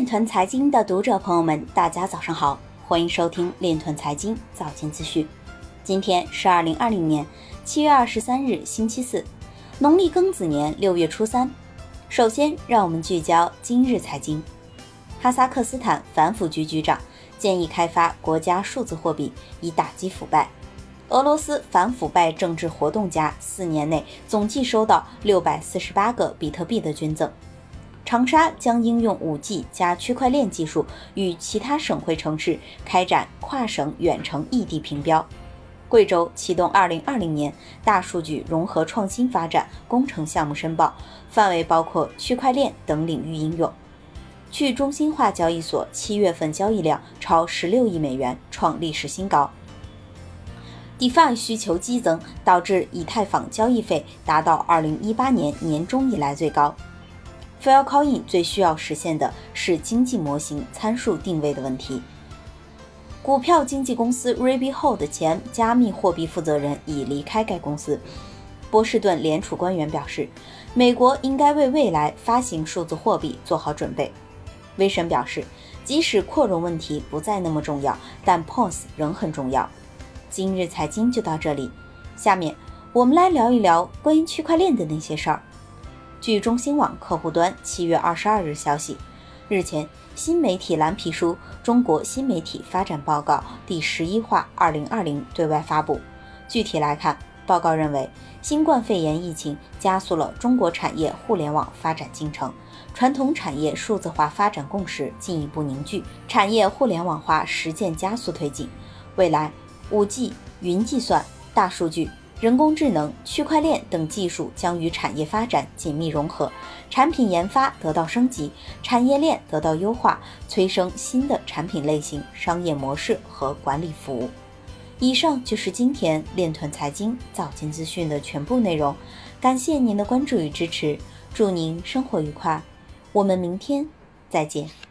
链团财经的读者朋友们，大家早上好，欢迎收听链团财经早间资讯。今天是二零二零年七月二十三日，星期四，农历庚子年六月初三。首先，让我们聚焦今日财经。哈萨克斯坦反腐局局长建议开发国家数字货币，以打击腐败。俄罗斯反腐败政治活动家四年内总计收到六百四十八个比特币的捐赠。长沙将应用 5G 加区块链技术，与其他省会城市开展跨省远程异地评标。贵州启动2020年大数据融合创新发展工程项目申报，范围包括区块链等领域应用。去中心化交易所七月份交易量超16亿美元，创历史新高。DeFi 需求激增，导致以太坊交易费达到2018年年中以来最高。F i l c o i n 最需要实现的是经济模型参数定位的问题。股票经纪公司 Rabbit 的前加密货币负责人已离开该公司。波士顿联储官员表示，美国应该为未来发行数字货币做好准备。威神表示，即使扩容问题不再那么重要，但 POS 仍很重要。今日财经就到这里，下面我们来聊一聊关于区块链的那些事儿。据中新网客户端七月二十二日消息，日前新媒体蓝皮书《中国新媒体发展报告》第十一话（二零二零）对外发布。具体来看，报告认为，新冠肺炎疫情加速了中国产业互联网发展进程，传统产业数字化发展共识进一步凝聚，产业互联网化实践加速推进。未来，五 G、云计算、大数据。人工智能、区块链等技术将与产业发展紧密融合，产品研发得到升级，产业链得到优化，催生新的产品类型、商业模式和管理服务。以上就是今天链团财经早间资讯的全部内容，感谢您的关注与支持，祝您生活愉快，我们明天再见。